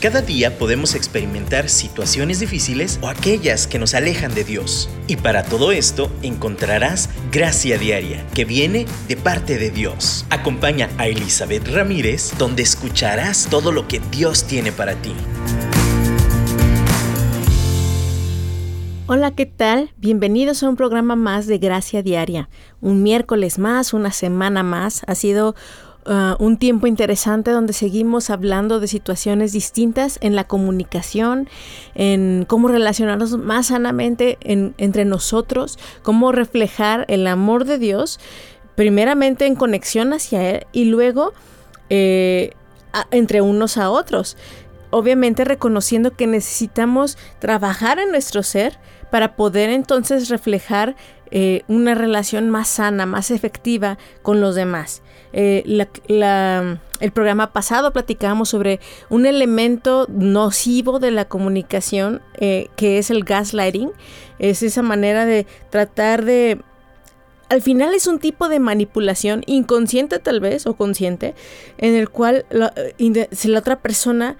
Cada día podemos experimentar situaciones difíciles o aquellas que nos alejan de Dios. Y para todo esto encontrarás gracia diaria que viene de parte de Dios. Acompaña a Elizabeth Ramírez donde escucharás todo lo que Dios tiene para ti. Hola, ¿qué tal? Bienvenidos a un programa más de Gracia Diaria. Un miércoles más, una semana más. Ha sido Uh, un tiempo interesante donde seguimos hablando de situaciones distintas en la comunicación, en cómo relacionarnos más sanamente entre nosotros, cómo reflejar el amor de Dios, primeramente en conexión hacia Él y luego eh, entre unos a otros. Obviamente reconociendo que necesitamos trabajar en nuestro ser para poder entonces reflejar eh, una relación más sana, más efectiva con los demás. Eh, el programa pasado platicábamos sobre un elemento nocivo de la comunicación eh, que es el gaslighting. Es esa manera de tratar de... Al final es un tipo de manipulación inconsciente tal vez o consciente en el cual la, la otra persona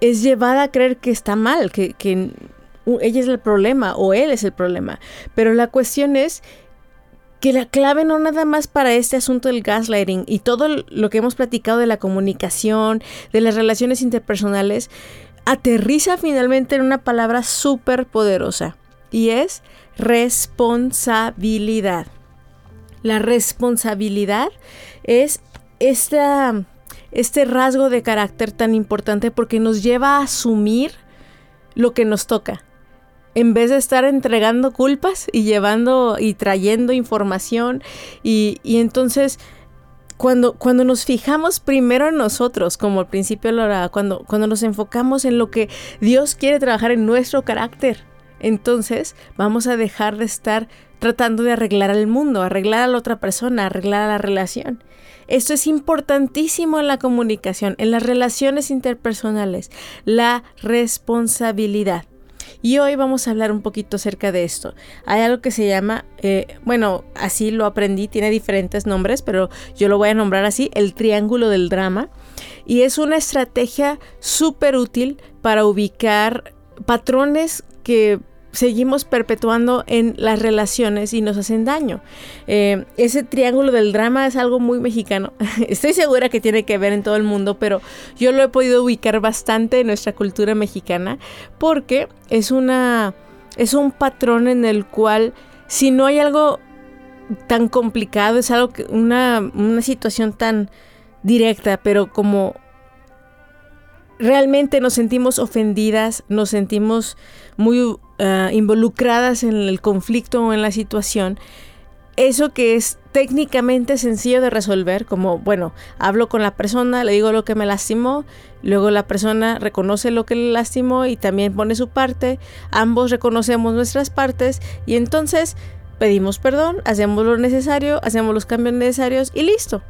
es llevada a creer que está mal, que, que ella es el problema o él es el problema. Pero la cuestión es que la clave no nada más para este asunto del gaslighting y todo lo que hemos platicado de la comunicación, de las relaciones interpersonales, aterriza finalmente en una palabra súper poderosa y es responsabilidad. La responsabilidad es esta, este rasgo de carácter tan importante porque nos lleva a asumir lo que nos toca en vez de estar entregando culpas y llevando y trayendo información y, entonces cuando, cuando nos fijamos primero en nosotros, como al principio cuando, cuando nos enfocamos en lo que Dios quiere trabajar en nuestro carácter, entonces vamos a dejar de estar tratando de arreglar al mundo, arreglar a la otra persona, arreglar a la relación. Esto es importantísimo en la comunicación, en las relaciones interpersonales, la responsabilidad. Y hoy vamos a hablar un poquito acerca de esto. Hay algo que se llama, eh, bueno, así lo aprendí, tiene diferentes nombres, pero yo lo voy a nombrar así, el triángulo del drama. Y es una estrategia súper útil para ubicar patrones que seguimos perpetuando en las relaciones y nos hacen daño. Eh, ese triángulo del drama es algo muy mexicano. Estoy segura que tiene que ver en todo el mundo, pero yo lo he podido ubicar bastante en nuestra cultura mexicana porque es una es un patrón en el cual si no hay algo tan complicado, es algo que una, una situación tan directa, pero como realmente nos sentimos ofendidas, nos sentimos muy eh, involucradas en el conflicto o en la situación, eso que es técnicamente sencillo de resolver, como, bueno, hablo con la persona, le digo lo que me lastimó, luego la persona reconoce lo que le lastimó y también pone su parte, ambos reconocemos nuestras partes y entonces pedimos perdón, hacemos lo necesario, hacemos los cambios necesarios y listo.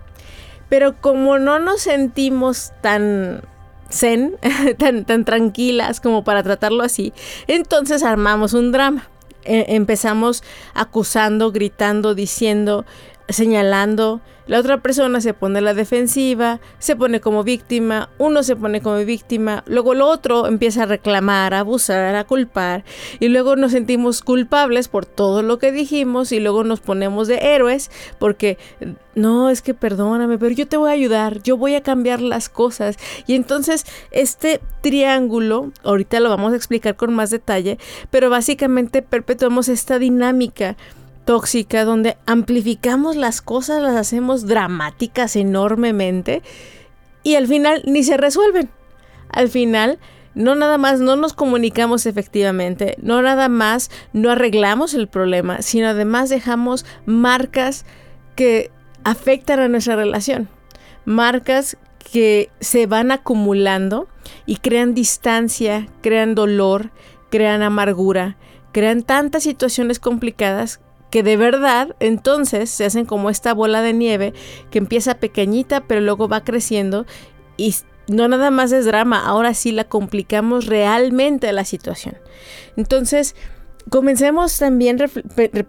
Pero como no nos sentimos tan zen, tan, tan tranquilas como para tratarlo así, entonces armamos un drama. E, empezamos acusando, gritando, diciendo, señalando, la otra persona se pone a la defensiva, se pone como víctima, uno se pone como víctima, luego el otro empieza a reclamar, a abusar, a culpar, y luego nos sentimos culpables por todo lo que dijimos y luego nos ponemos de héroes porque no, es que perdóname, pero yo te voy a ayudar, yo voy a cambiar las cosas. Y entonces este triángulo, ahorita lo vamos a explicar con más detalle, pero básicamente perpetuamos esta dinámica tóxica donde amplificamos las cosas, las hacemos dramáticas enormemente y al final ni se resuelven. Al final no nada más no nos comunicamos efectivamente, no nada más no arreglamos el problema, sino además dejamos marcas que afectan a nuestra relación. Marcas que se van acumulando y crean distancia, crean dolor, crean amargura, crean tantas situaciones complicadas que de verdad entonces se hacen como esta bola de nieve que empieza pequeñita pero luego va creciendo y no nada más es drama, ahora sí la complicamos realmente la situación. Entonces, comencemos también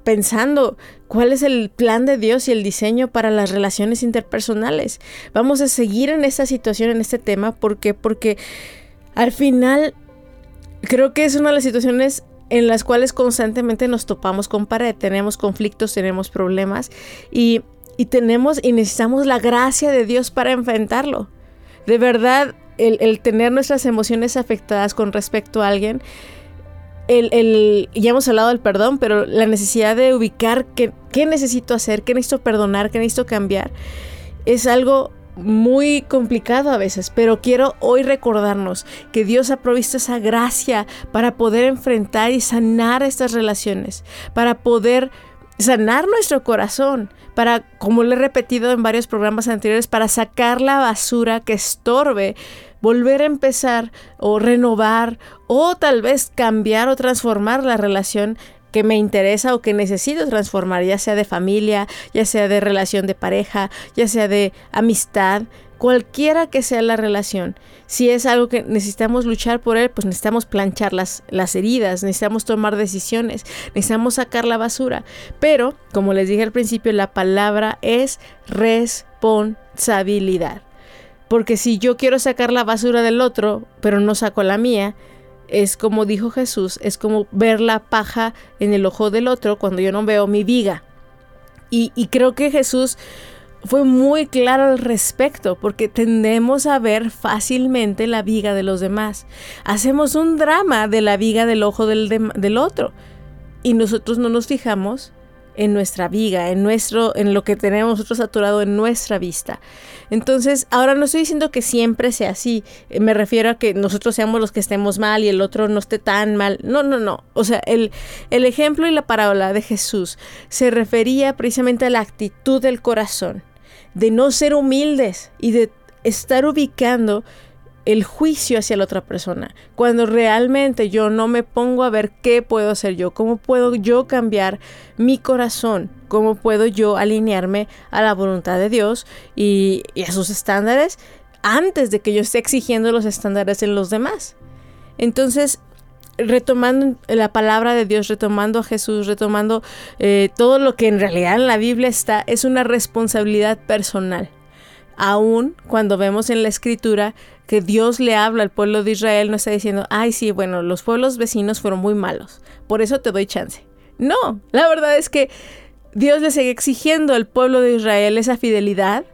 pensando cuál es el plan de Dios y el diseño para las relaciones interpersonales. Vamos a seguir en esta situación, en este tema, ¿por qué? Porque Al final, creo que es una de las situaciones en las cuales constantemente nos topamos con pared, tenemos conflictos, tenemos problemas y, tenemos y necesitamos la gracia de Dios para enfrentarlo. De verdad, el, tener nuestras emociones afectadas con respecto a alguien, el, ya hemos hablado del perdón, pero la necesidad de ubicar qué necesito hacer, qué necesito perdonar, qué necesito cambiar, es algo muy complicado a veces, pero quiero hoy recordarnos que Dios ha provisto esa gracia para poder enfrentar y sanar estas relaciones, para poder sanar nuestro corazón, para, como lo he repetido en varios programas anteriores, para sacar la basura que estorbe, volver a empezar o renovar o tal vez cambiar o transformar la relación que me interesa o que necesito transformar, ya sea de familia, ya sea de relación de pareja, ya sea de amistad, cualquiera que sea la relación. Si es algo que necesitamos luchar por él, pues necesitamos planchar las, las heridas, necesitamos tomar decisiones, necesitamos sacar la basura. Pero, como les dije al principio, la palabra es responsabilidad. Porque si yo quiero sacar la basura del otro, pero no saco la mía, es como dijo Jesús, es como ver la paja en el ojo del otro cuando yo no veo mi viga. Y, creo que Jesús fue muy claro al respecto, porque tendemos a ver fácilmente la viga de los demás. Hacemos un drama de la viga del ojo del, del otro y nosotros no nos fijamos en nuestra viga, en nuestro, en lo que tenemos nosotros saturado en nuestra vista. Entonces, ahora no estoy diciendo que siempre sea así. Eh, me refiero a que nosotros seamos los que estemos mal y el otro no esté tan mal. No, no, no. O sea, el, el ejemplo y la parábola de Jesús se refería precisamente a la actitud del corazón, de no ser humildes y de estar ubicando el juicio hacia la otra persona, cuando realmente yo no me pongo a ver qué puedo hacer yo, cómo puedo yo cambiar mi corazón, cómo puedo yo alinearme a la voluntad de Dios y, a sus estándares antes de que yo esté exigiendo los estándares en los demás. Entonces, retomando la palabra de Dios, retomando a Jesús, retomando eh, todo lo que en realidad en la Biblia está, es una responsabilidad personal aún cuando vemos en la escritura que Dios le habla al pueblo de Israel, no está diciendo, ay, sí, bueno, los pueblos vecinos fueron muy malos, por eso te doy chance. No, la verdad es que Dios le sigue exigiendo al pueblo de Israel esa fidelidad,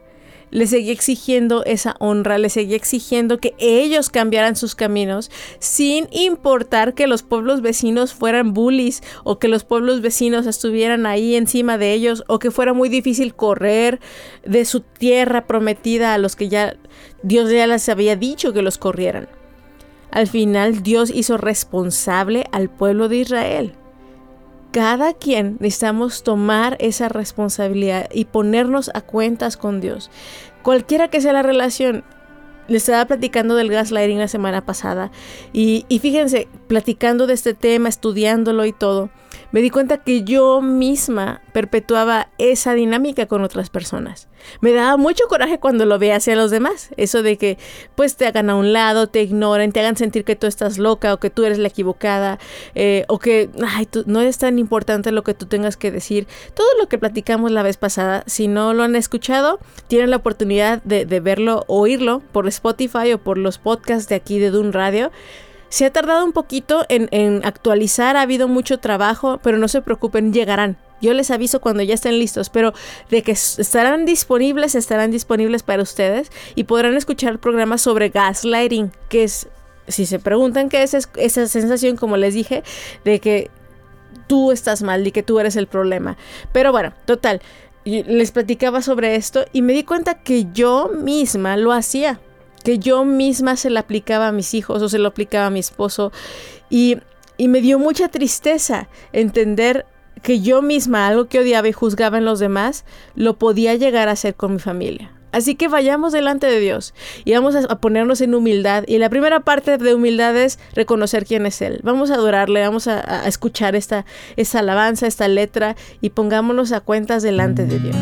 le seguía exigiendo esa honra, le seguía exigiendo que ellos cambiaran sus caminos, sin importar que los pueblos vecinos fueran bullies o que los pueblos vecinos estuvieran ahí encima de ellos o que fuera muy difícil correr de su tierra prometida a los que ya Dios ya les había dicho que los corrieran. Al final Dios hizo responsable al pueblo de Israel cada quien necesitamos tomar esa responsabilidad y ponernos a cuentas con Dios. Cualquiera que sea la relación, les estaba platicando del gaslighting la semana pasada y, y, fíjense, platicando de este tema, estudiándolo y todo, me di cuenta que yo misma perpetuaba esa dinámica con otras personas. Me daba mucho coraje cuando lo veía hacia los demás. Eso de que pues te hagan a un lado, te ignoren, te hagan sentir que tú estás loca o que tú eres la equivocada eh, o que ay, no es tan importante lo que tú tengas que decir. Todo lo que platicamos la vez pasada, si no lo han escuchado, tienen la oportunidad de, de verlo, oírlo por Spotify o por los podcasts de aquí de Dun Radio. Se ha tardado un poquito en, actualizar, ha habido mucho trabajo, pero no se preocupen, llegarán. Yo les aviso cuando ya estén listos, pero de que estarán disponibles, estarán disponibles para ustedes y podrán escuchar programas sobre gaslighting, que es, si se preguntan qué es, esa sensación, como les dije, de que tú estás mal y que tú eres el problema. Pero bueno, total, les platicaba sobre esto y me di cuenta que yo misma lo hacía que yo misma se la aplicaba a mis hijos o se lo aplicaba a mi esposo. Y, y me dio mucha tristeza entender que yo misma, algo que odiaba y juzgaba en los demás, lo podía llegar a hacer con mi familia. Así que vayamos delante de Dios y vamos a ponernos en humildad. Y la primera parte de humildad es reconocer quién es Él. Vamos a adorarle, vamos a, escuchar esta, esta alabanza, esta letra y pongámonos a cuentas delante de Dios.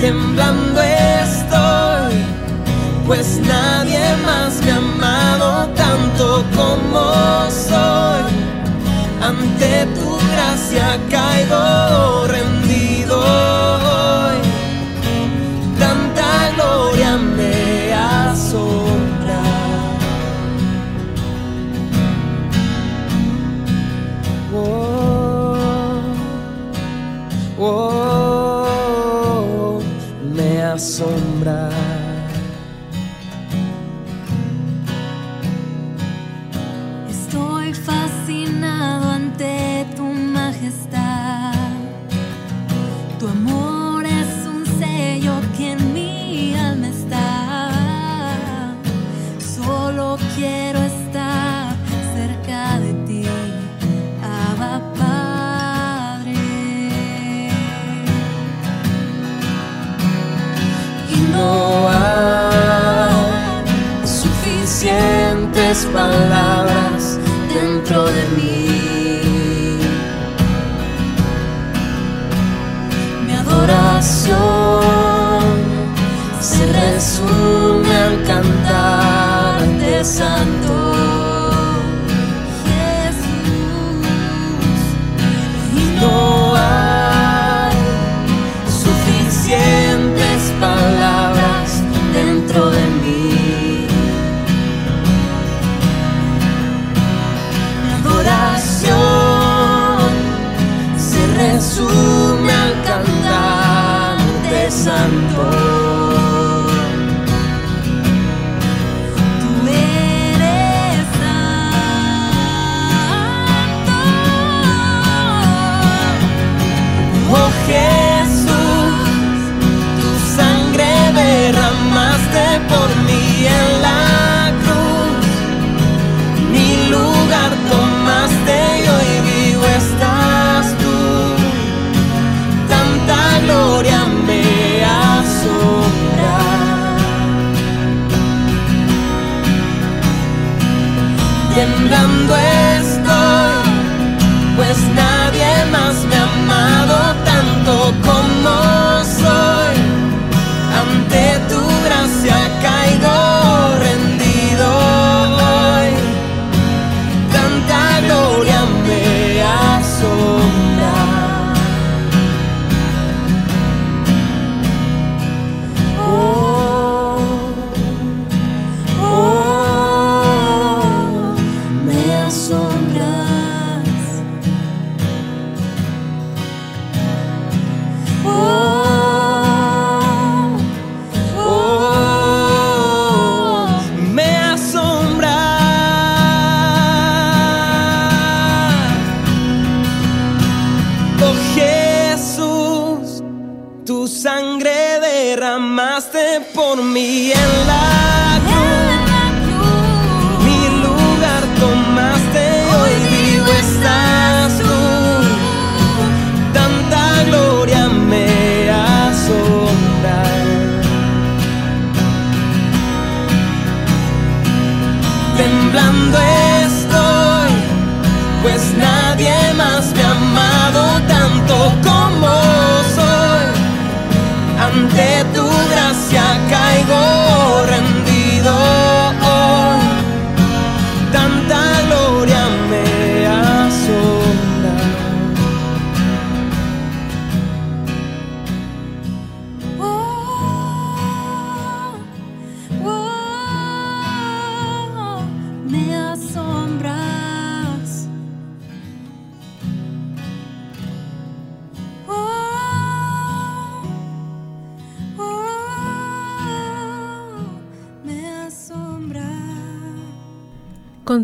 temblando estoy, pues nadie más me ha amado tanto como soy. Ante tu gracia caigo.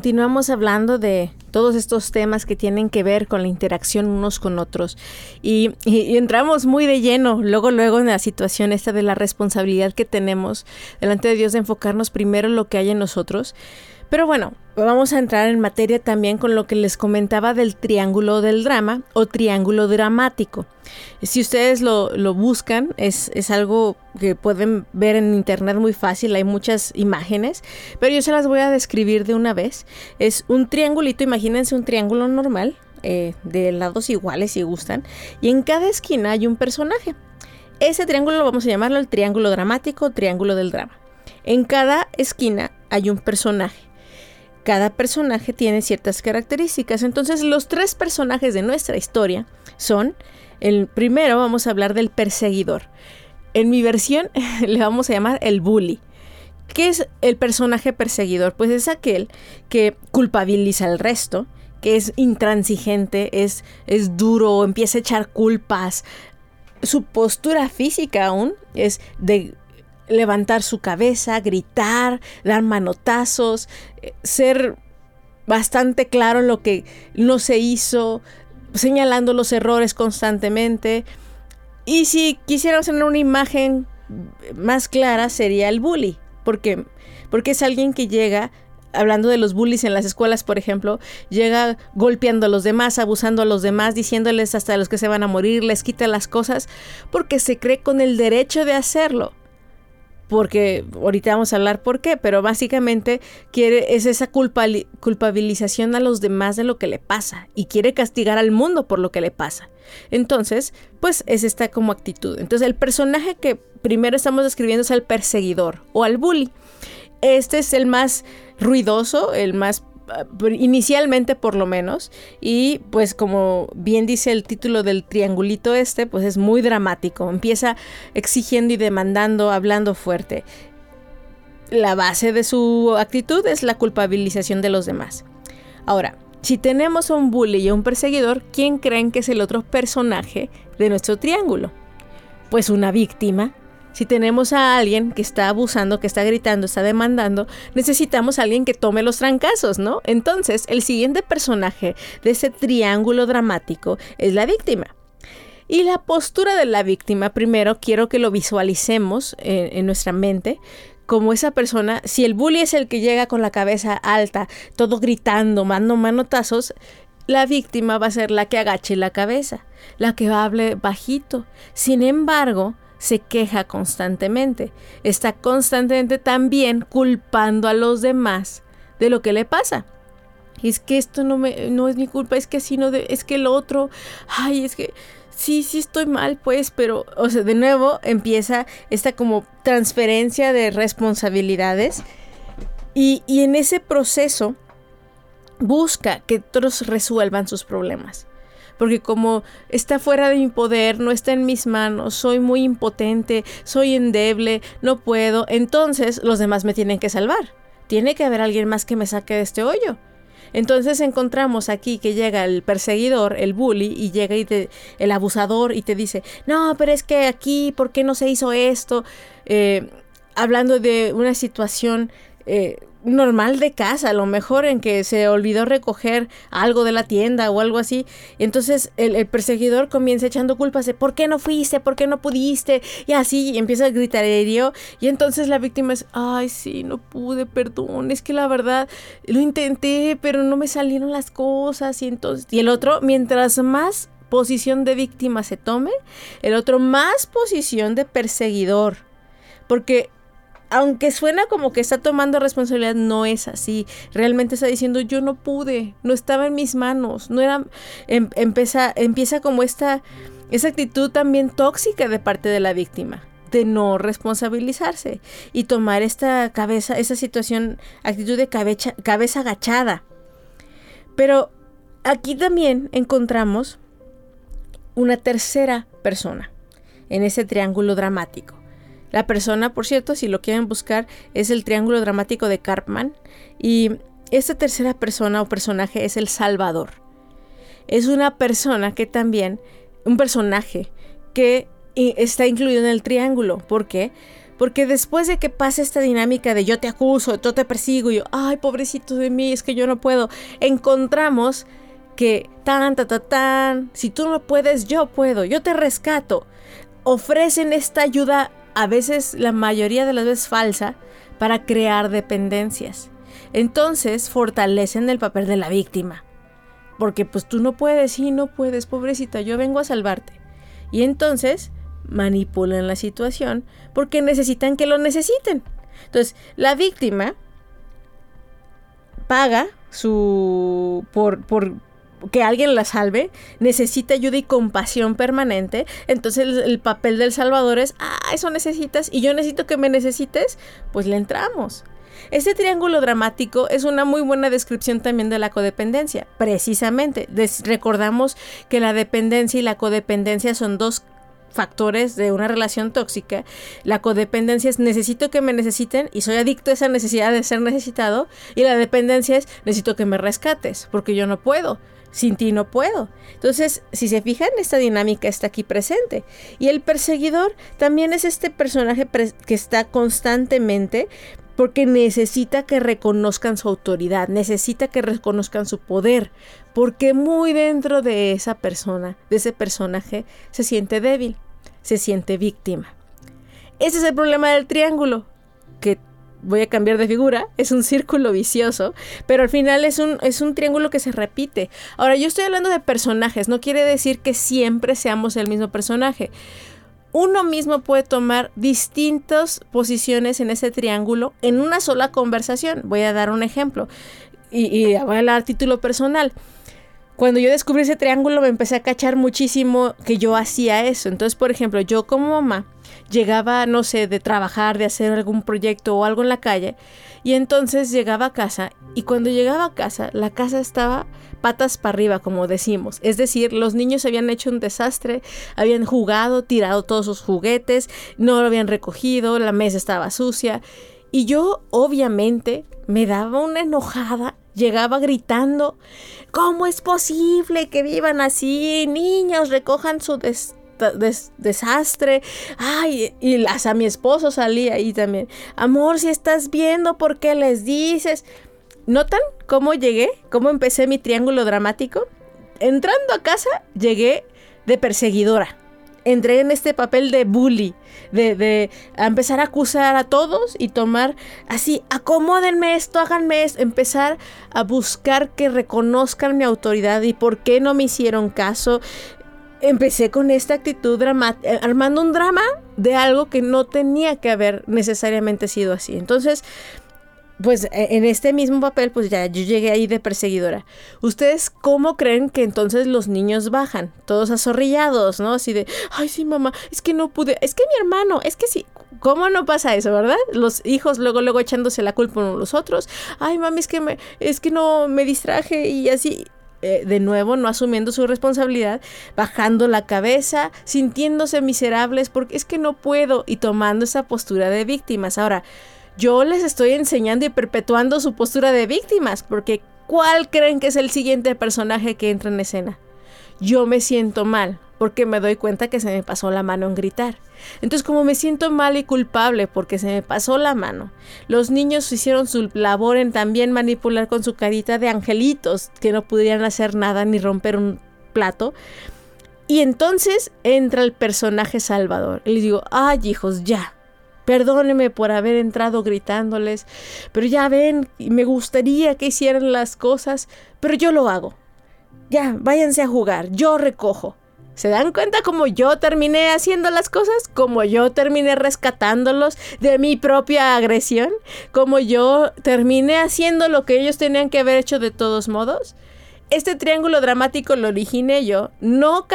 Continuamos hablando de todos estos temas que tienen que ver con la interacción unos con otros. Y, entramos muy de lleno luego luego en la situación esta de la responsabilidad que tenemos delante de Dios de enfocarnos primero en lo que hay en nosotros pero bueno, vamos a entrar en materia también con lo que les comentaba del triángulo del drama o triángulo dramático. Si ustedes lo, buscan, es, es, algo que pueden ver en internet muy fácil, hay muchas imágenes, pero yo se las voy a describir de una vez. Es un triangulito, imagínense un triángulo normal, eh, de lados iguales si gustan, y en cada esquina hay un personaje. Ese triángulo lo vamos a llamarlo el triángulo dramático triángulo del drama. En cada esquina hay un personaje cada personaje tiene ciertas características. Entonces los tres personajes de nuestra historia son, el primero vamos a hablar del perseguidor. En mi versión le vamos a llamar el bully. ¿Qué es el personaje perseguidor? Pues es aquel que culpabiliza al resto, que es intransigente, es, es duro, empieza a echar culpas. Su postura física aún es de levantar su cabeza, gritar, dar manotazos, eh, ser bastante claro en lo que no se hizo, señalando los errores constantemente. Y si quisiéramos tener una imagen más clara sería el bully, porque porque es alguien que llega hablando de los bullies en las escuelas, por ejemplo, llega golpeando a los demás, abusando a los demás, diciéndoles hasta los que se van a morir, les quita las cosas, porque se cree con el derecho de hacerlo porque ahorita vamos a hablar por qué, pero básicamente quiere, es esa culpabilización a los demás de lo que le pasa y quiere castigar al mundo por lo que le pasa. Entonces, pues es esta como actitud. Entonces, el personaje que primero estamos describiendo es el perseguidor o al bully. Este es el más ruidoso, el más inicialmente por lo menos, y pues como bien dice el título del triangulito este, pues es muy dramático, empieza exigiendo y demandando, hablando fuerte. La base de su actitud es la culpabilización de los demás. Ahora, si tenemos un bully y un perseguidor, ¿quién creen que es el otro personaje de nuestro triángulo? Pues una víctima si tenemos a alguien que está abusando, que está gritando, está demandando, necesitamos a alguien que tome los trancazos, ¿no? Entonces, el siguiente personaje de ese triángulo dramático es la víctima. Y la postura de la víctima, primero quiero que lo visualicemos en, nuestra mente como esa persona, si el bully es el que llega con la cabeza alta, todo gritando, mando manotazos, la víctima va a ser la que agache la cabeza, la que hable bajito. Sin embargo, se queja constantemente. Está constantemente también culpando a los demás de lo que le pasa. Es que esto no, me, no es mi culpa, es que así no, de, es que el otro, ay, es que sí, sí estoy mal, pues, pero, o sea, de nuevo empieza esta como transferencia de responsabilidades y, y en ese proceso busca que todos resuelvan sus problemas porque como está fuera de mi poder, no está en mis manos, soy muy impotente, soy endeble, no puedo, entonces los demás me tienen que salvar. Tiene que haber alguien más que me saque de este hoyo. Entonces encontramos aquí que llega el perseguidor, el bully, y llega y el abusador y te dice, no, pero es que aquí, ¿por qué no se hizo esto? Eh, hablando de una situación eh, normal de casa, a lo mejor en que se olvidó recoger algo de la tienda o algo así. Entonces el, perseguidor comienza echando culpas de ¿por qué no fuiste? ¿por qué no pudiste? Y así empieza a gritar herido. Y entonces la víctima es, ay, sí, no pude, perdón, es que la verdad lo intenté, pero no me salieron las cosas. Y entonces, y el otro, mientras más posición de víctima se tome, el otro más posición de perseguidor. Porque aunque suena como que está tomando responsabilidad, no es así. Realmente está diciendo, yo no pude, no estaba en mis manos, no era, em, empieza, empieza como esta, esa actitud también tóxica de parte de la víctima de no responsabilizarse y tomar esta cabeza, esa situación, actitud de cabeza, cabeza agachada. Pero aquí también encontramos una tercera persona en ese triángulo dramático. La persona, por cierto, si lo quieren buscar, es el triángulo dramático de Karpman. Y esta tercera persona o personaje es el Salvador. Es una persona que también, un personaje que está incluido en el triángulo. ¿Por qué? Porque después de que pasa esta dinámica de yo te acuso, yo te persigo, y yo, ay, pobrecito de mí, es que yo no puedo, encontramos que tan, tan, tan, tan, si tú no puedes, yo puedo, yo te rescato. Ofrecen esta ayuda, a veces, la mayoría de las veces falsa, para crear dependencias. Entonces fortalecen el papel de la víctima. Porque pues tú no puedes, sí, no puedes, pobrecita, yo vengo a salvarte. Y entonces manipulan la situación porque necesitan que lo necesiten. Entonces, la víctima paga su por, por que alguien la salve, necesita ayuda y compasión permanente. Entonces el, el, papel del salvador es, ah, eso necesitas y yo necesito que me necesites, pues le entramos. Este triángulo dramático es una muy buena descripción también de la codependencia. Precisamente, recordamos que la dependencia y la codependencia son dos factores de una relación tóxica. La codependencia es necesito que me necesiten y soy adicto a esa necesidad de ser necesitado. Y la dependencia es necesito que me rescates porque yo no puedo. Sin ti no puedo. Entonces, si se fijan, esta dinámica está aquí presente. Y el perseguidor también es este personaje que está constantemente porque necesita que reconozcan su autoridad, necesita que reconozcan su poder, porque muy dentro de esa persona, de ese personaje, se siente débil, se siente víctima. Ese es el problema del triángulo, que voy a cambiar de figura, es un círculo vicioso, pero al final es un, es un triángulo que se repite. Ahora, yo estoy hablando de personajes, no quiere decir que siempre seamos el mismo personaje uno mismo puede tomar distintas posiciones en ese triángulo en una sola conversación. Voy a dar un ejemplo y, y a título personal. Cuando yo descubrí ese triángulo me empecé a cachar muchísimo que yo hacía eso. Entonces, por ejemplo, yo como mamá llegaba, no sé, de trabajar, de hacer algún proyecto o algo en la calle, y entonces llegaba a casa, y cuando llegaba a casa, la casa estaba patas para arriba, como decimos. Es decir, los niños habían hecho un desastre, habían jugado, tirado todos sus juguetes, no lo habían recogido, la mesa estaba sucia. Y yo, obviamente, me daba una enojada, llegaba gritando, ¿cómo es posible que vivan así? Niños, recojan su desastre. Ay, y hasta mi esposo salía ahí también. Amor, si estás viendo, ¿por qué les dices? ¿Notan cómo llegué? ¿Cómo empecé mi triángulo dramático? Entrando a casa, llegué de perseguidora. Entré en este papel de bully, de, de empezar a acusar a todos y tomar así, acomódenme esto, háganme esto, empezar a buscar que reconozcan mi autoridad y por qué no me hicieron caso. Empecé con esta actitud dramática, eh, armando un drama de algo que no tenía que haber necesariamente sido así. Entonces, pues e, en este mismo papel, pues ya yo llegué ahí de perseguidora. ¿Ustedes cómo creen que entonces los niños bajan? Todos azorrillados, ¿no? Así de, ay, sí, mamá, es que no pude, es que mi hermano, es que sí. ¿Cómo no pasa eso, verdad? Los hijos luego, luego echándose la culpa uno a los otros. Ay, mami, es que me, es que no me distraje y así. Eh, de nuevo, no asumiendo su responsabilidad, bajando la cabeza, sintiéndose miserables porque es que no puedo y tomando esa postura de víctimas. Ahora, yo les estoy enseñando y perpetuando su postura de víctimas, porque ¿cuál creen que es el siguiente personaje que entra en escena? Yo me siento mal, porque me doy cuenta que se me pasó la mano en gritar. Entonces, como me siento mal y culpable porque se me pasó la mano, los niños hicieron su labor en también manipular con su carita de angelitos que no pudieran hacer nada ni romper un plato. Y entonces entra el personaje salvador. Y les digo, ay hijos, ya, Perdóneme por haber entrado gritándoles, pero ya ven, me gustaría que hicieran las cosas, pero yo lo hago. Ya, váyanse a jugar, yo recojo. ¿Se dan cuenta cómo yo terminé haciendo las cosas? Como yo terminé rescatándolos de mi propia agresión? Como yo terminé haciendo lo que ellos tenían que haber hecho de todos modos? Este triángulo dramático lo originé yo, no,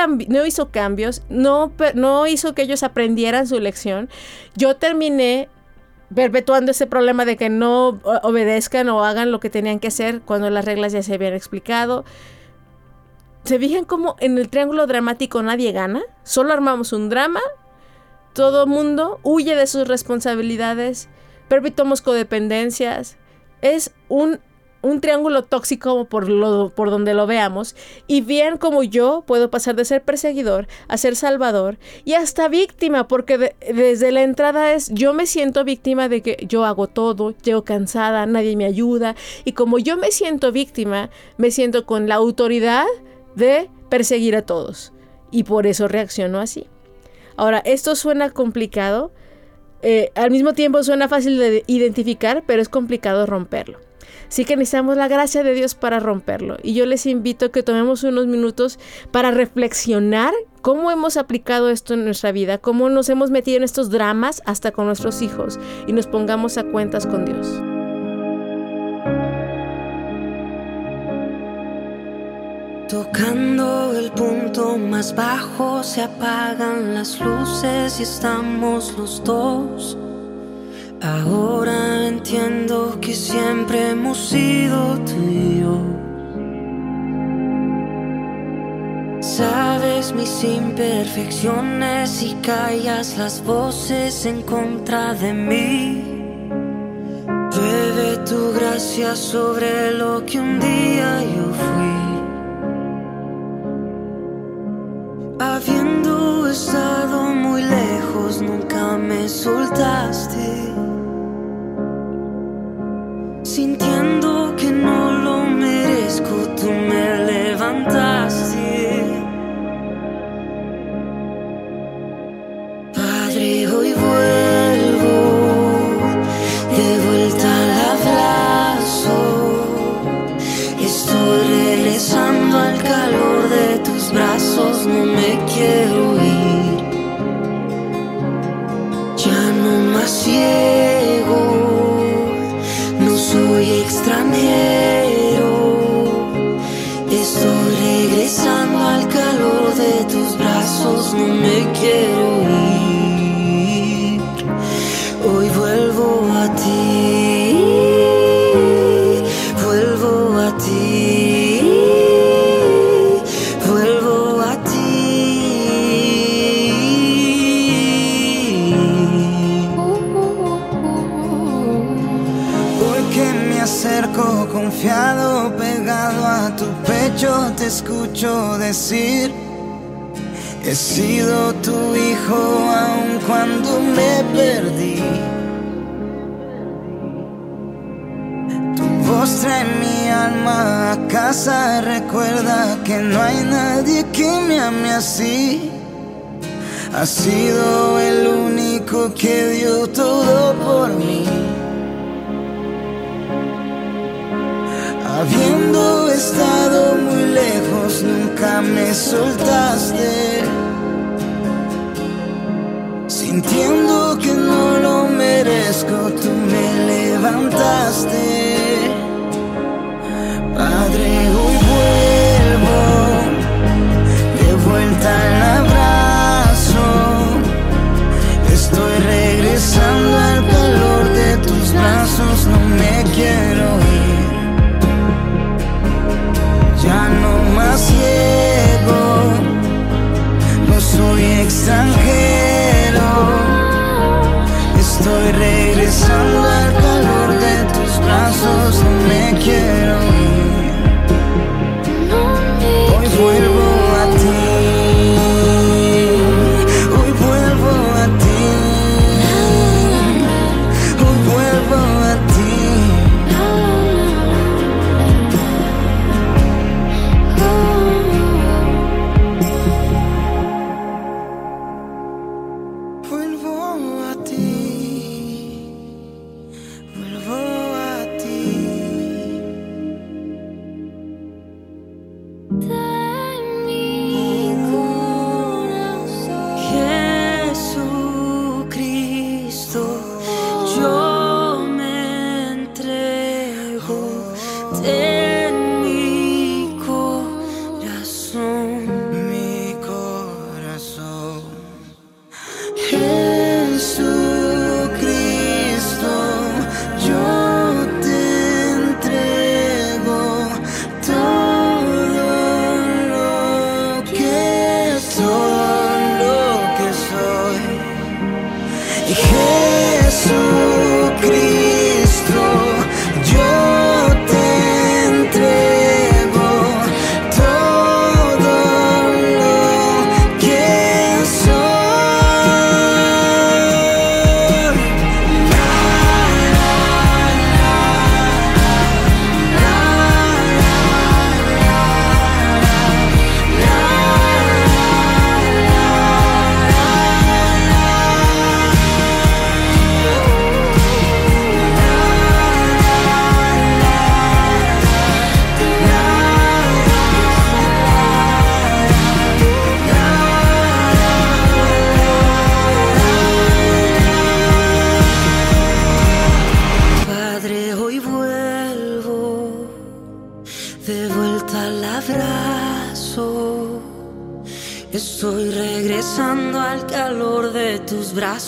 hizo cambios, no, no hizo que ellos aprendieran su lección. Yo terminé perpetuando ese problema de que no obedezcan o hagan lo que tenían que hacer cuando las reglas ya se habían explicado. ¿Se fijan cómo en el triángulo dramático nadie gana? Solo armamos un drama, todo mundo huye de sus responsabilidades, perpetuamos codependencias. Es un un triángulo tóxico por, lo, por donde lo veamos, y bien como yo puedo pasar de ser perseguidor a ser salvador y hasta víctima, porque desde la entrada es yo me siento víctima de que yo hago todo, llego cansada, nadie me ayuda, y como yo me siento víctima, me siento con la autoridad de perseguir a todos, y por eso reacciono así. Ahora, esto suena complicado, eh, al mismo tiempo suena fácil de identificar, pero es complicado romperlo. Sí que necesitamos la gracia de Dios para romperlo. Y yo les invito a que tomemos unos minutos para reflexionar cómo hemos aplicado esto en nuestra vida, cómo nos hemos metido en estos dramas hasta con nuestros hijos y nos pongamos a cuentas con Dios. Tocando el punto más bajo se apagan las luces y estamos los dos. Ahora entiendo que siempre hemos sido tú. Sabes mis imperfecciones y callas las voces en contra de mí. Bebe tu gracia sobre lo que un día yo fui. Habiendo estado muy lejos, nunca me soltaste. Escucho decir, he sido tu hijo aun cuando me perdí. Tu voz trae mi alma a casa, recuerda que no hay nadie que me ame así. Has sido el único que dio todo por mí. Habiendo estado muy lejos, nunca me soltaste. Sintiendo que no lo merezco, tú me levantaste. Padre, hoy vuelvo de vuelta al abrazo. Estoy regresando al calor de tus brazos, no me quiero ciego, no soy extranjero. Estoy regresando al calor de tus brazos, no me quiero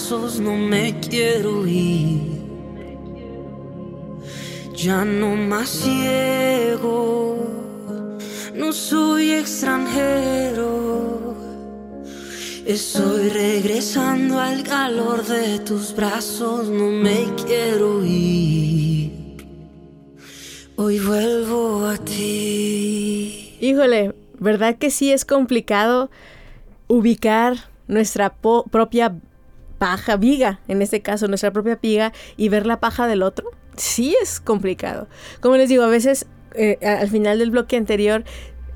brazos, no me quiero ir. Ya no más ciego, no soy extranjero. Estoy regresando al calor de tus brazos, no me quiero ir. Hoy vuelvo a ti. Híjole, ¿verdad que sí es complicado ubicar nuestra propia paja, viga, en este caso, nuestra propia piga y ver la paja del otro? Sí es complicado. Como les digo, a veces eh, al final del bloque anterior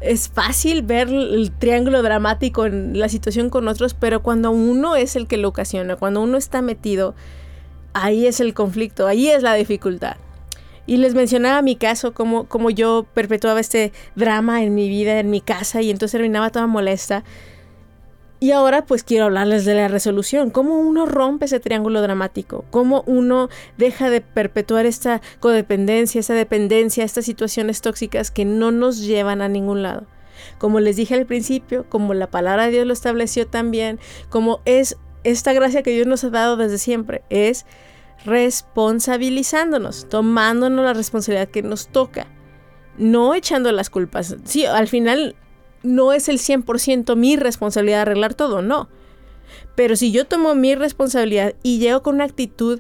es fácil ver el triángulo dramático en la situación con otros, pero cuando uno es el que lo ocasiona, cuando uno está metido, ahí es el conflicto, ahí es la dificultad. Y les mencionaba mi caso, como, como yo perpetuaba este drama en mi vida, en mi casa, y entonces terminaba toda molesta. Y ahora pues quiero hablarles de la resolución, cómo uno rompe ese triángulo dramático, cómo uno deja de perpetuar esta codependencia, esa dependencia, estas situaciones tóxicas que no nos llevan a ningún lado. Como les dije al principio, como la palabra de Dios lo estableció también, como es esta gracia que Dios nos ha dado desde siempre, es responsabilizándonos, tomándonos la responsabilidad que nos toca, no echando las culpas. Sí, al final no es el 100% mi responsabilidad arreglar todo, no. Pero si yo tomo mi responsabilidad y llego con una actitud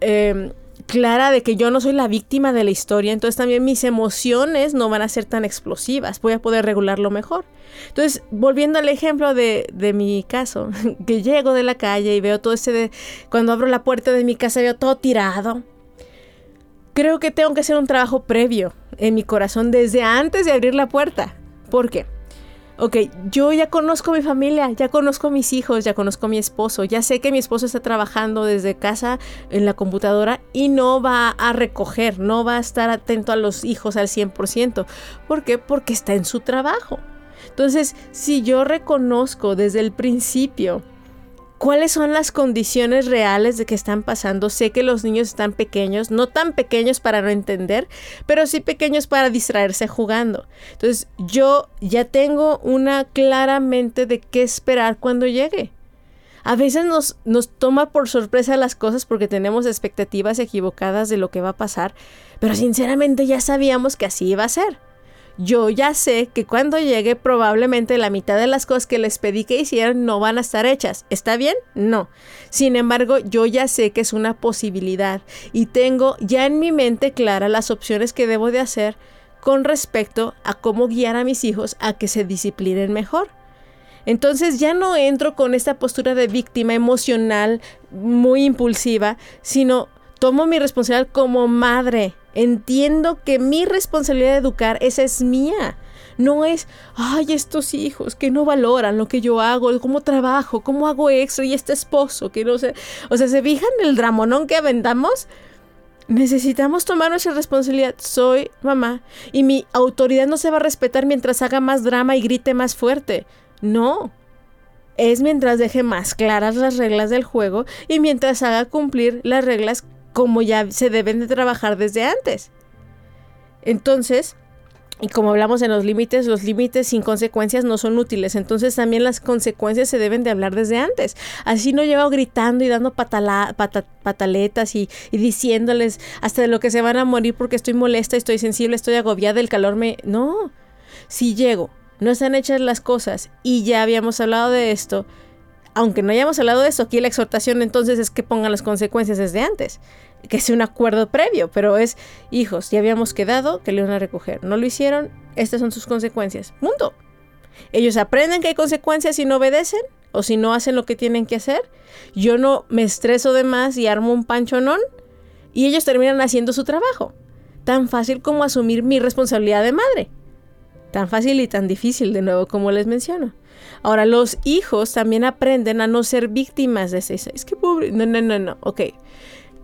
em, clara de que yo no soy la víctima de la historia, entonces también mis emociones no van a ser tan explosivas, voy a poder regularlo mejor. Entonces, volviendo al ejemplo de, de mi caso, que llego de la calle y veo todo ese de, cuando abro la puerta de mi casa veo todo tirado. Creo que tengo que hacer un trabajo previo en mi corazón desde antes de abrir la puerta. ¿Por qué? Ok, yo ya conozco mi familia, ya conozco a mis hijos, ya conozco a mi esposo, ya sé que mi esposo está trabajando desde casa en la computadora y no va a recoger, no va a estar atento a los hijos al 100%. ¿Por qué? Porque está en su trabajo. Entonces, si yo reconozco desde el principio cuáles son las condiciones reales de que están pasando. Sé que los niños están pequeños, no tan pequeños para no entender, pero sí pequeños para distraerse jugando. Entonces yo ya tengo una claramente de qué esperar cuando llegue. A veces nos, nos toma por sorpresa las cosas porque tenemos expectativas equivocadas de lo que va a pasar, pero sinceramente ya sabíamos que así iba a ser yo ya sé que cuando llegue probablemente la mitad de las cosas que les pedí que hicieran no van a estar hechas. ¿Está bien? No. Sin embargo, yo ya sé que es una posibilidad y tengo ya en mi mente clara las opciones que debo de hacer con respecto a cómo guiar a mis hijos a que se disciplinen mejor. Entonces ya no entro con esta postura de víctima emocional muy impulsiva, sino tomo mi responsabilidad como madre Entiendo que mi responsabilidad de educar, esa es mía. No es, ay, estos hijos que no valoran lo que yo hago, cómo trabajo, cómo hago extra y este esposo que no sé. O sea, ¿se fijan el dramonón que aventamos? Necesitamos tomar nuestra responsabilidad. Soy mamá y mi autoridad no se va a respetar mientras haga más drama y grite más fuerte. No. Es mientras deje más claras las reglas del juego y mientras haga cumplir las reglas como ya se deben de trabajar desde antes. Entonces, y como hablamos en los límites, los límites sin consecuencias no son útiles. Entonces también las consecuencias se deben de hablar desde antes. Así no llevo gritando y dando pataletas y, y, diciéndoles hasta de lo que se van a morir porque estoy molesta, estoy sensible, estoy agobiada, el calor me... No, si llego, no están hechas las cosas y ya habíamos hablado de esto, aunque no hayamos hablado de eso, aquí la exhortación entonces es que pongan las consecuencias desde antes, que sea un acuerdo previo, pero es, hijos, ya habíamos quedado que le iban a recoger, no lo hicieron, estas son sus consecuencias, mundo. Ellos aprenden que hay consecuencias si no obedecen o si no hacen lo que tienen que hacer. Yo no me estreso de más y armo un panchonón y ellos terminan haciendo su trabajo. Tan fácil como asumir mi responsabilidad de madre. Tan fácil y tan difícil, de nuevo, como les menciono. Ahora, los hijos también aprenden a no ser víctimas de ese. Es que pobre. No, no, no, no. Ok.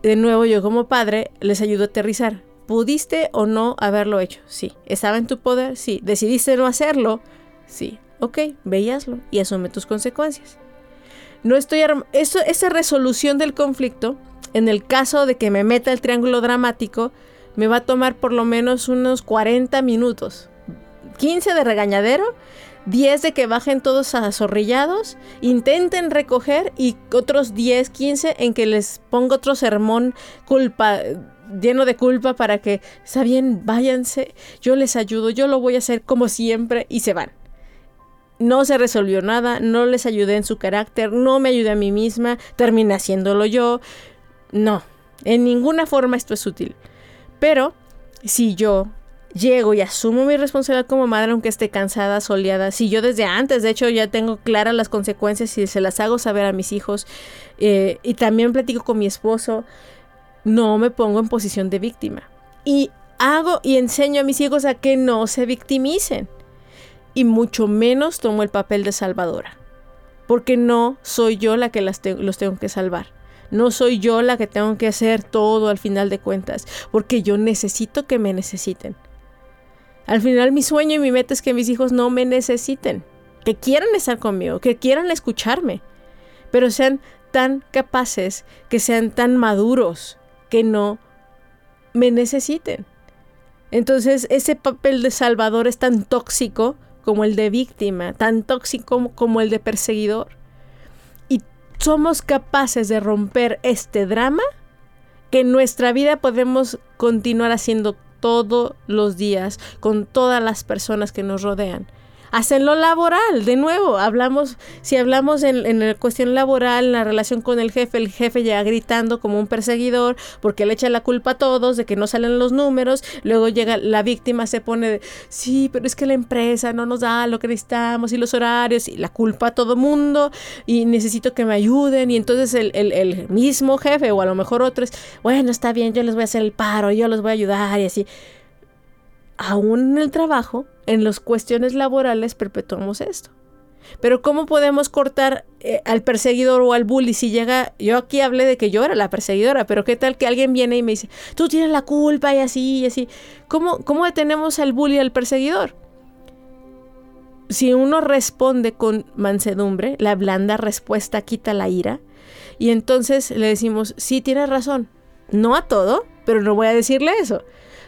De nuevo, yo como padre les ayudo a aterrizar. ¿Pudiste o no haberlo hecho? Sí. ¿Estaba en tu poder? Sí. ¿Decidiste no hacerlo? Sí. Ok, veíaslo y asume tus consecuencias. No estoy esa resolución del conflicto, en el caso de que me meta el triángulo dramático, me va a tomar por lo menos unos 40 minutos. 15 de regañadero, 10 de que bajen todos azorrillados, intenten recoger y otros 10, 15 en que les pongo otro sermón culpa lleno de culpa para que, está bien, váyanse, yo les ayudo, yo lo voy a hacer como siempre y se van. No se resolvió nada, no les ayudé en su carácter, no me ayudé a mí misma, terminé haciéndolo yo. No, en ninguna forma esto es útil. Pero si yo llego y asumo mi responsabilidad como madre, aunque esté cansada, soleada, si yo desde antes, de hecho, ya tengo claras las consecuencias y se las hago saber a mis hijos, eh, y también platico con mi esposo, no me pongo en posición de víctima. Y hago y enseño a mis hijos a que no se victimicen. Y mucho menos tomo el papel de salvadora. Porque no soy yo la que los tengo que salvar. No soy yo la que tengo que hacer todo al final de cuentas. Porque yo necesito que me necesiten. Al final mi sueño y mi meta es que mis hijos no me necesiten. Que quieran estar conmigo, que quieran escucharme. Pero sean tan capaces, que sean tan maduros, que no me necesiten. Entonces ese papel de salvador es tan tóxico como el de víctima, tan tóxico como el de perseguidor. Y somos capaces de romper este drama que en nuestra vida podemos continuar haciendo todos los días con todas las personas que nos rodean hacen lo laboral. De nuevo, hablamos, si hablamos en, la cuestión laboral, en la relación con el jefe, el jefe llega gritando como un perseguidor porque le echa la culpa a todos de que no salen los números. Luego llega la víctima, se pone de, sí, pero es que la empresa no nos da lo que necesitamos y los horarios y la culpa a todo mundo y necesito que me ayuden. Y entonces el, el mismo jefe o a lo mejor otros, bueno, está bien, yo les voy a hacer el paro, yo les voy a ayudar y así aún en el trabajo, en las cuestiones laborales, perpetuamos esto. Pero ¿cómo podemos cortar eh, al perseguidor o al bully si llega, yo aquí hablé de que yo era la perseguidora, pero qué tal que alguien viene y me dice, tú tienes la culpa y así y así. ¿Cómo, cómo detenemos al bully al perseguidor? Si uno responde con mansedumbre, la blanda respuesta quita la ira, y entonces le decimos, sí, tienes razón, no a todo, pero no voy a decirle eso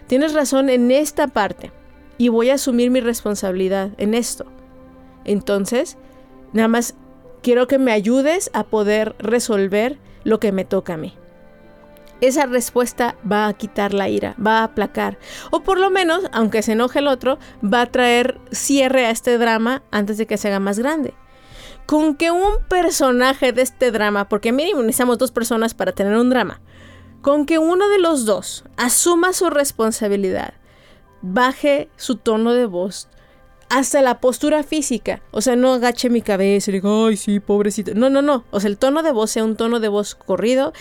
tienes razón en esta parte y voy a asumir mi responsabilidad en esto. Entonces, nada más quiero que me ayudes a poder resolver lo que me toca a mí. Esa respuesta va a quitar la ira, va a aplacar. O por lo menos, aunque se enoje el otro, va a traer cierre a este drama antes de que se haga más grande. Con que un personaje de este drama, porque mínimo necesitamos dos personas para tener un drama, con que uno de los dos asuma su responsabilidad, baje su tono de voz, hasta la postura física. O sea, no agache mi cabeza y diga, ay, sí, pobrecito. No, no, no. O sea, el tono de voz sea un tono de voz corrido.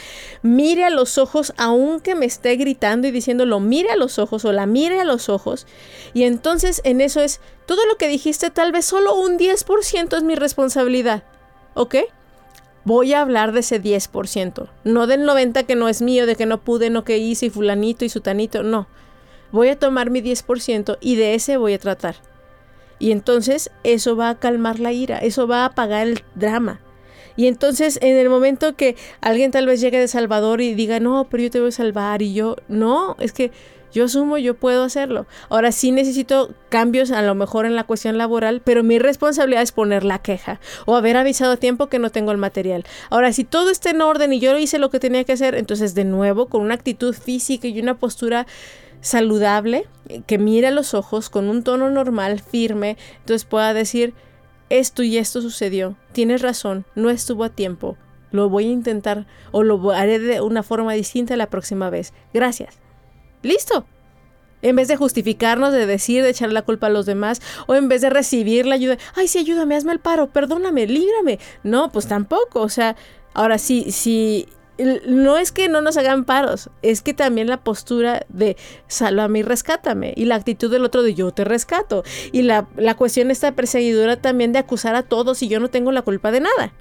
Mire a los ojos, aunque me esté gritando y diciéndolo, mire a los ojos o la mire a los ojos. Y entonces en eso es, todo lo que dijiste, tal vez solo un 10% es mi responsabilidad. ¿Ok? Voy a hablar de ese 10%, no del 90% que no es mío, de que no pude, no que hice y fulanito y sutanito, no. Voy a tomar mi 10% y de ese voy a tratar. Y entonces eso va a calmar la ira, eso va a apagar el drama. Y entonces en el momento que alguien tal vez llegue de Salvador y diga, no, pero yo te voy a salvar y yo, no, es que yo asumo, yo puedo hacerlo. Ahora sí necesito cambios a lo mejor en la cuestión laboral, pero mi responsabilidad es poner la queja o haber avisado a tiempo que no tengo el material. Ahora, si todo está en orden y yo hice lo que tenía que hacer, entonces de nuevo con una actitud física y una postura saludable, que mire a los ojos con un tono normal, firme, entonces pueda decir, esto y esto sucedió, tienes razón, no estuvo a tiempo, lo voy a intentar o lo haré de una forma distinta la próxima vez. Gracias. Listo. En vez de justificarnos, de decir, de echar la culpa a los demás, o en vez de recibir la ayuda, ay, sí, ayúdame, hazme el paro, perdóname, líbrame. No, pues tampoco. O sea, ahora sí, sí, no es que no nos hagan paros, es que también la postura de sálvame y rescátame, y la actitud del otro de yo te rescato, y la, la cuestión esta perseguidora también de acusar a todos y yo no tengo la culpa de nada.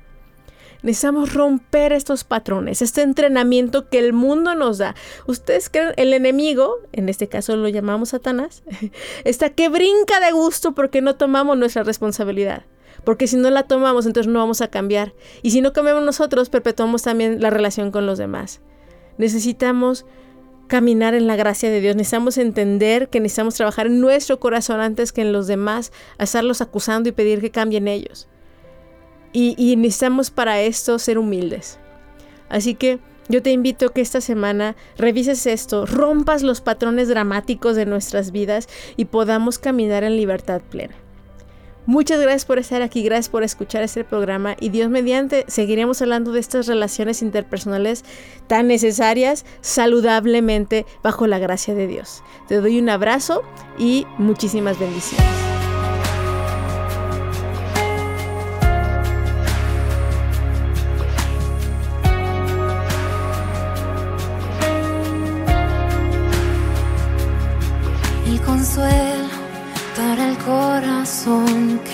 Necesitamos romper estos patrones, este entrenamiento que el mundo nos da. Ustedes creen, el enemigo, en este caso lo llamamos Satanás, está que brinca de gusto porque no tomamos nuestra responsabilidad. Porque si no la tomamos, entonces no vamos a cambiar. Y si no cambiamos nosotros, perpetuamos también la relación con los demás. Necesitamos caminar en la gracia de Dios. Necesitamos entender que necesitamos trabajar en nuestro corazón antes que en los demás, estarlos acusando y pedir que cambien ellos. Y, y necesitamos para esto ser humildes. Así que yo te invito a que esta semana revises esto, rompas los patrones dramáticos de nuestras vidas y podamos caminar en libertad plena. Muchas gracias por estar aquí, gracias por escuchar este programa y Dios mediante seguiremos hablando de estas relaciones interpersonales tan necesarias saludablemente bajo la gracia de Dios. Te doy un abrazo y muchísimas bendiciones.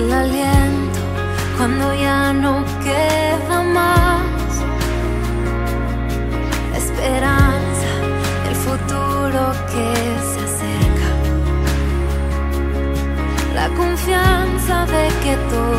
El aliento cuando ya no queda más. Esperanza, el futuro que se acerca. La confianza de que todo